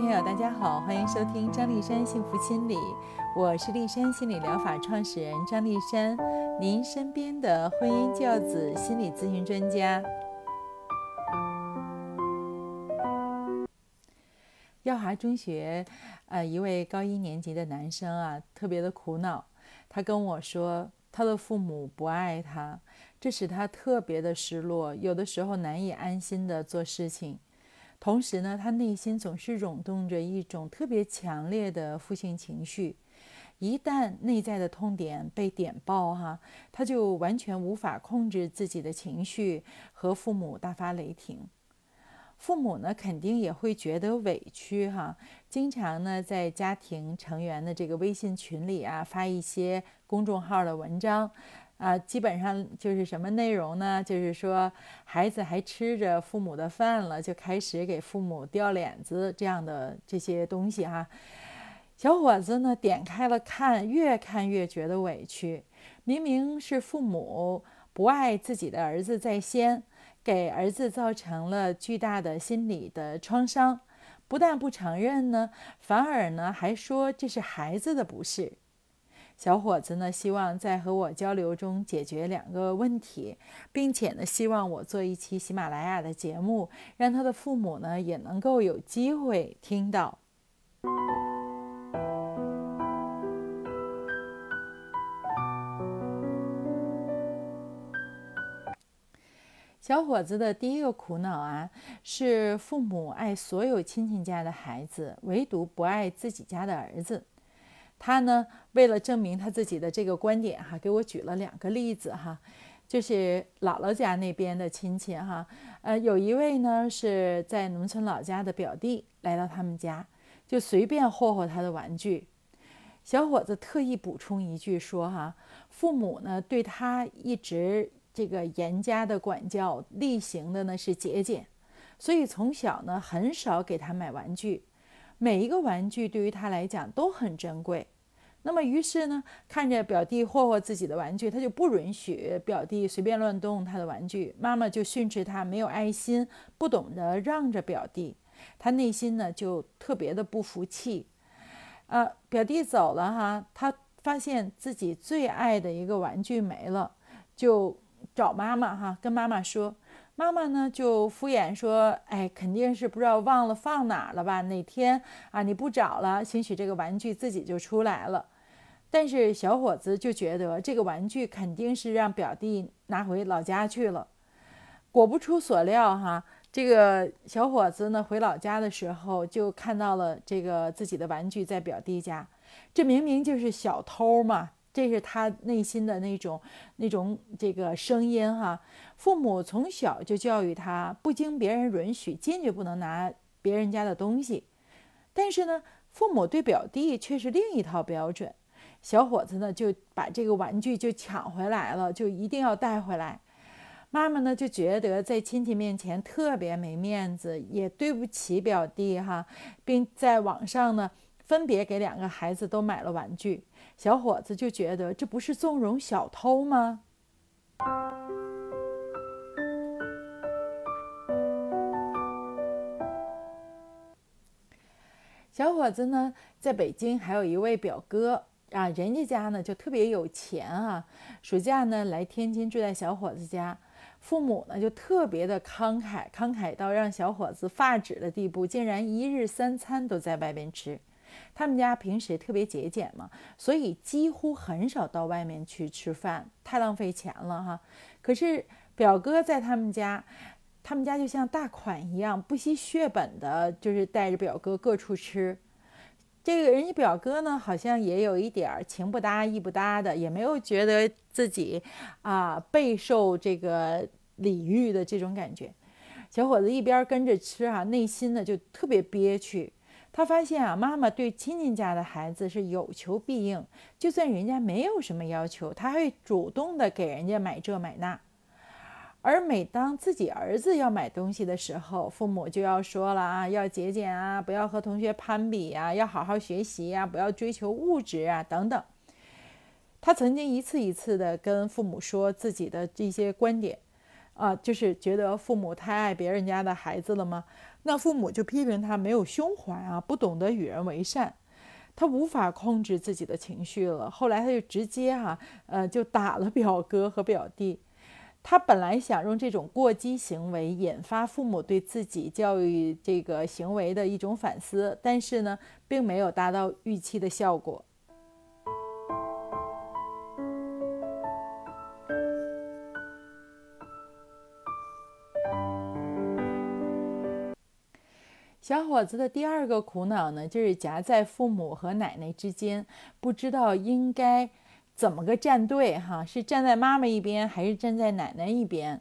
朋友，大家好，欢迎收听张丽山幸福心理，我是丽山心理疗法创始人张丽山，您身边的婚姻教子心理咨询专家。耀华中学，呃，一位高一年级的男生啊，特别的苦恼，他跟我说，他的父母不爱他，这使他特别的失落，有的时候难以安心的做事情。同时呢，他内心总是涌动着一种特别强烈的负性情绪，一旦内在的痛点被点爆，哈，他就完全无法控制自己的情绪，和父母大发雷霆。父母呢，肯定也会觉得委屈，哈，经常呢在家庭成员的这个微信群里啊发一些公众号的文章。啊，基本上就是什么内容呢？就是说，孩子还吃着父母的饭了，就开始给父母掉脸子这样的这些东西哈。小伙子呢，点开了看，越看越觉得委屈。明明是父母不爱自己的儿子在先，给儿子造成了巨大的心理的创伤，不但不承认呢，反而呢还说这是孩子的不是。小伙子呢，希望在和我交流中解决两个问题，并且呢，希望我做一期喜马拉雅的节目，让他的父母呢也能够有机会听到。小伙子的第一个苦恼啊，是父母爱所有亲戚家的孩子，唯独不爱自己家的儿子。他呢，为了证明他自己的这个观点，哈，给我举了两个例子，哈，就是姥姥家那边的亲戚，哈，呃，有一位呢是在农村老家的表弟来到他们家，就随便霍霍他的玩具。小伙子特意补充一句说，哈，父母呢对他一直这个严加的管教，例行的呢是节俭，所以从小呢很少给他买玩具。每一个玩具对于他来讲都很珍贵，那么于是呢，看着表弟霍霍自己的玩具，他就不允许表弟随便乱动他的玩具。妈妈就训斥他没有爱心，不懂得让着表弟。他内心呢就特别的不服气。啊，表弟走了哈，他发现自己最爱的一个玩具没了，就找妈妈哈，跟妈妈说。妈妈呢就敷衍说：“哎，肯定是不知道忘了放哪了吧？哪天啊你不找了，兴许这个玩具自己就出来了。”但是小伙子就觉得这个玩具肯定是让表弟拿回老家去了。果不出所料，哈，这个小伙子呢回老家的时候就看到了这个自己的玩具在表弟家，这明明就是小偷嘛。这是他内心的那种、那种这个声音哈。父母从小就教育他，不经别人允许，坚决不能拿别人家的东西。但是呢，父母对表弟却是另一套标准。小伙子呢，就把这个玩具就抢回来了，就一定要带回来。妈妈呢，就觉得在亲戚面前特别没面子，也对不起表弟哈，并在网上呢。分别给两个孩子都买了玩具，小伙子就觉得这不是纵容小偷吗？小伙子呢，在北京还有一位表哥啊，人家家呢就特别有钱啊，暑假呢来天津住在小伙子家，父母呢就特别的慷慨，慷慨到让小伙子发指的地步，竟然一日三餐都在外边吃。他们家平时特别节俭嘛，所以几乎很少到外面去吃饭，太浪费钱了哈。可是表哥在他们家，他们家就像大款一样，不惜血本的，就是带着表哥各处吃。这个人家表哥呢，好像也有一点情不搭意不搭的，也没有觉得自己啊备受这个礼遇的这种感觉。小伙子一边跟着吃啊，内心呢就特别憋屈。他发现啊，妈妈对亲戚家的孩子是有求必应，就算人家没有什么要求，他会主动的给人家买这买那。而每当自己儿子要买东西的时候，父母就要说了啊，要节俭啊，不要和同学攀比啊，要好好学习呀，不要追求物质啊，等等。他曾经一次一次的跟父母说自己的这些观点。啊，就是觉得父母太爱别人家的孩子了吗？那父母就批评他没有胸怀啊，不懂得与人为善，他无法控制自己的情绪了。后来他就直接哈，呃，就打了表哥和表弟。他本来想用这种过激行为引发父母对自己教育这个行为的一种反思，但是呢，并没有达到预期的效果。小伙子的第二个苦恼呢，就是夹在父母和奶奶之间，不知道应该怎么个站队哈，是站在妈妈一边还是站在奶奶一边？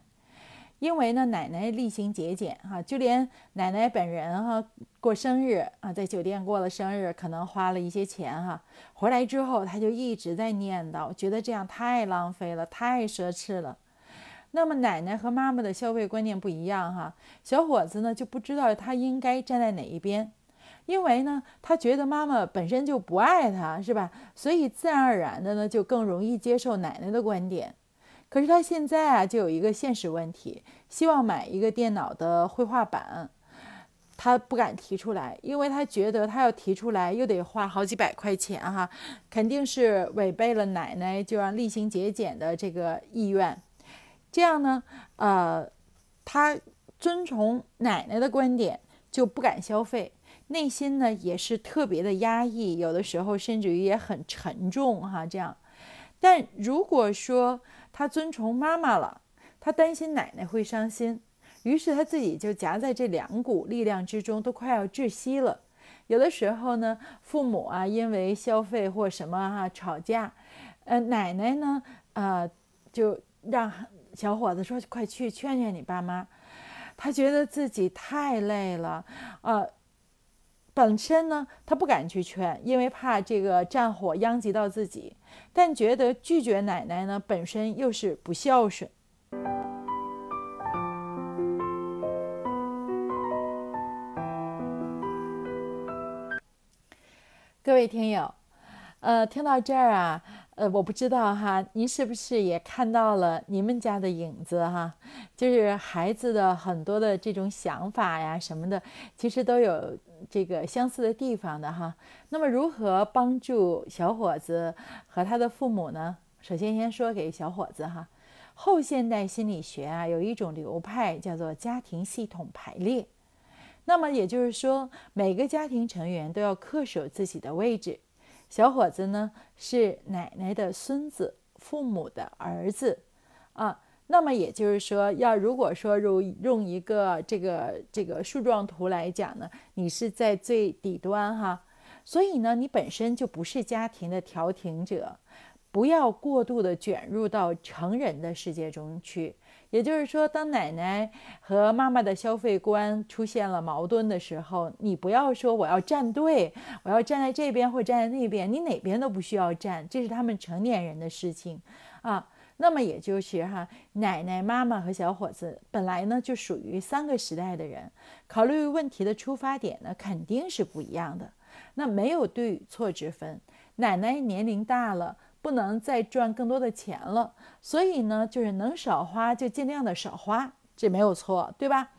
因为呢，奶奶厉行节俭哈，就连奶奶本人哈过生日啊，在酒店过了生日，可能花了一些钱哈，回来之后他就一直在念叨，觉得这样太浪费了，太奢侈了。那么奶奶和妈妈的消费观念不一样哈，小伙子呢就不知道他应该站在哪一边，因为呢他觉得妈妈本身就不爱他，是吧？所以自然而然的呢就更容易接受奶奶的观点。可是他现在啊就有一个现实问题，希望买一个电脑的绘画板，他不敢提出来，因为他觉得他要提出来又得花好几百块钱哈，肯定是违背了奶奶就让厉行节俭的这个意愿。这样呢，呃，他遵从奶奶的观点，就不敢消费，内心呢也是特别的压抑，有的时候甚至于也很沉重哈。这样，但如果说他遵从妈妈了，他担心奶奶会伤心，于是他自己就夹在这两股力量之中，都快要窒息了。有的时候呢，父母啊因为消费或什么哈吵架，呃，奶奶呢，呃，就让。小伙子说：“快去劝劝你爸妈。”他觉得自己太累了，呃，本身呢，他不敢去劝，因为怕这个战火殃及到自己。但觉得拒绝奶奶呢，本身又是不孝顺。各位听友，呃，听到这儿啊。呃，我不知道哈，您是不是也看到了你们家的影子哈？就是孩子的很多的这种想法呀什么的，其实都有这个相似的地方的哈。那么，如何帮助小伙子和他的父母呢？首先，先说给小伙子哈，后现代心理学啊，有一种流派叫做家庭系统排列。那么也就是说，每个家庭成员都要恪守自己的位置。小伙子呢是奶奶的孙子，父母的儿子，啊，那么也就是说，要如果说用用一个这个这个树状图来讲呢，你是在最底端哈，所以呢，你本身就不是家庭的调停者，不要过度的卷入到成人的世界中去。也就是说，当奶奶和妈妈的消费观出现了矛盾的时候，你不要说我要站队，我要站在这边或站在那边，你哪边都不需要站，这是他们成年人的事情啊。那么也就是哈，奶奶、妈妈和小伙子本来呢就属于三个时代的人，考虑问题的出发点呢肯定是不一样的，那没有对与错之分。奶奶年龄大了。不能再赚更多的钱了，所以呢，就是能少花就尽量的少花，这没有错，对吧？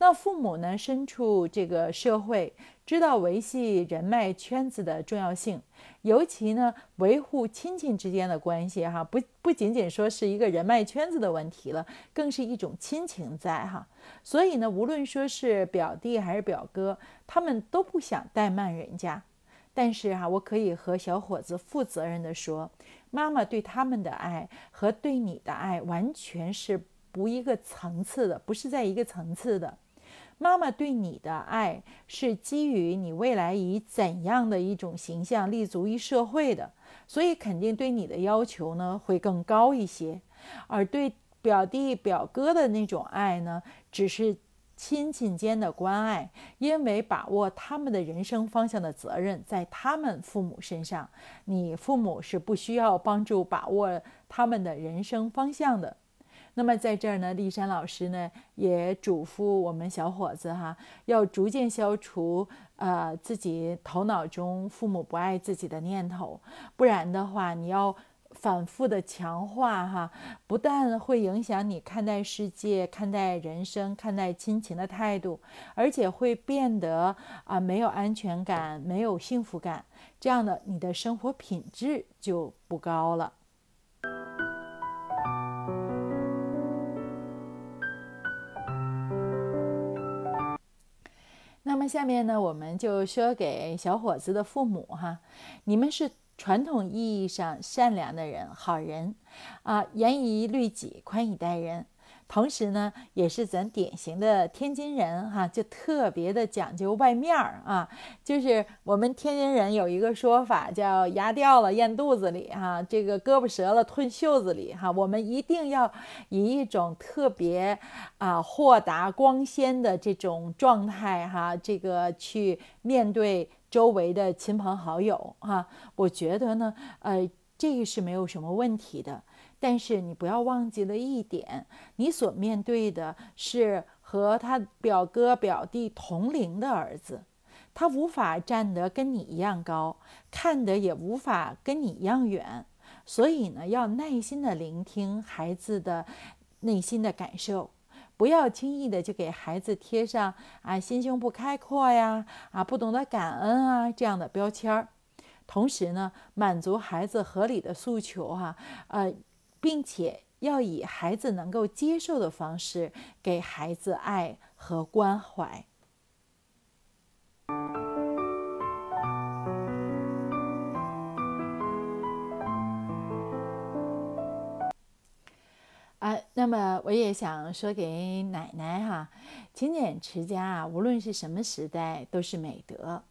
那父母呢，身处这个社会，知道维系人脉圈子的重要性，尤其呢，维护亲戚之间的关系，哈，不不仅仅说是一个人脉圈子的问题了，更是一种亲情在哈。所以呢，无论说是表弟还是表哥，他们都不想怠慢人家。但是哈，我可以和小伙子负责任的说，妈妈对他们的爱和对你的爱完全是不一个层次的，不是在一个层次的。妈妈对你的爱是基于你未来以怎样的一种形象立足于社会的，所以肯定对你的要求呢会更高一些。而对表弟表哥的那种爱呢，只是。亲戚间的关爱，因为把握他们的人生方向的责任在他们父母身上，你父母是不需要帮助把握他们的人生方向的。那么在这儿呢，丽珊老师呢也嘱咐我们小伙子哈，要逐渐消除呃自己头脑中父母不爱自己的念头，不然的话，你要反复的强化哈，不但会影响你看待世界、看待人生、看待亲情的态度，而且会变得啊没有安全感、没有幸福感，这样的你的生活品质就不高了。那么下面呢，我们就说给小伙子的父母哈，你们是。传统意义上善良的人，好人，啊，严以律己，宽以待人。同时呢，也是咱典型的天津人哈，就特别的讲究外面儿啊。就是我们天津人有一个说法，叫牙掉了咽肚子里哈，这个胳膊折了吞袖子里哈。我们一定要以一种特别啊豁达光鲜的这种状态哈，这个去面对。周围的亲朋好友，哈，我觉得呢，呃，这个是没有什么问题的。但是你不要忘记了一点，你所面对的是和他表哥表弟同龄的儿子，他无法站得跟你一样高，看得也无法跟你一样远，所以呢，要耐心的聆听孩子的内心的感受。不要轻易的就给孩子贴上啊心胸不开阔呀啊不懂得感恩啊这样的标签儿，同时呢满足孩子合理的诉求哈呃，并且要以孩子能够接受的方式给孩子爱和关怀。啊，那么我也想说给奶奶哈，勤俭持家啊，无论是什么时代都是美德。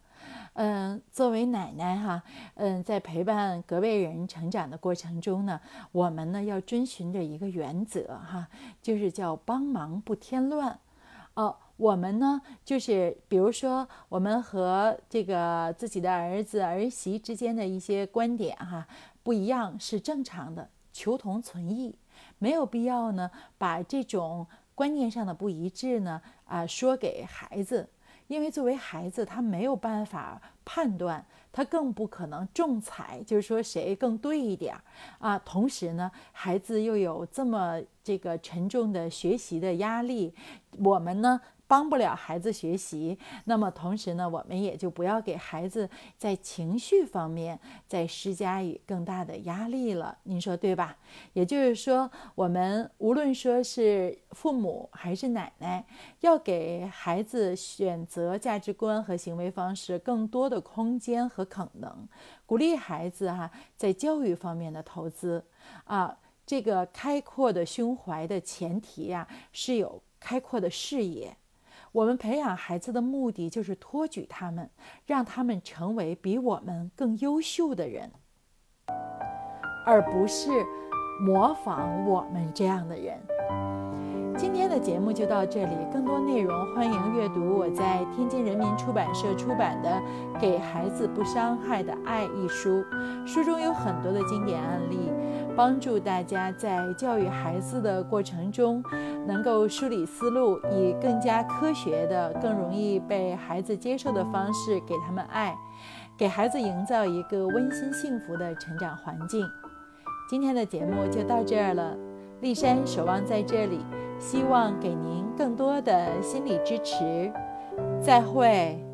嗯，作为奶奶哈，嗯，在陪伴隔辈人成长的过程中呢，我们呢要遵循着一个原则哈，就是叫帮忙不添乱。哦，我们呢就是比如说我们和这个自己的儿子儿媳之间的一些观点哈不一样是正常的，求同存异。没有必要呢，把这种观念上的不一致呢，啊，说给孩子，因为作为孩子，他没有办法判断，他更不可能仲裁，就是说谁更对一点啊。同时呢，孩子又有这么这个沉重的学习的压力，我们呢。帮不了孩子学习，那么同时呢，我们也就不要给孩子在情绪方面再施加以更大的压力了。您说对吧？也就是说，我们无论说是父母还是奶奶，要给孩子选择价值观和行为方式更多的空间和可能，鼓励孩子哈在教育方面的投资啊。这个开阔的胸怀的前提呀，是有开阔的视野。我们培养孩子的目的就是托举他们，让他们成为比我们更优秀的人，而不是模仿我们这样的人。今天的节目就到这里，更多内容欢迎阅读我在天津人民出版社出版的《给孩子不伤害的爱》一书，书中有很多的经典案例，帮助大家在教育孩子的过程中能够梳理思路，以更加科学的、更容易被孩子接受的方式给他们爱，给孩子营造一个温馨幸福的成长环境。今天的节目就到这儿了，丽珊守望在这里。希望给您更多的心理支持，再会。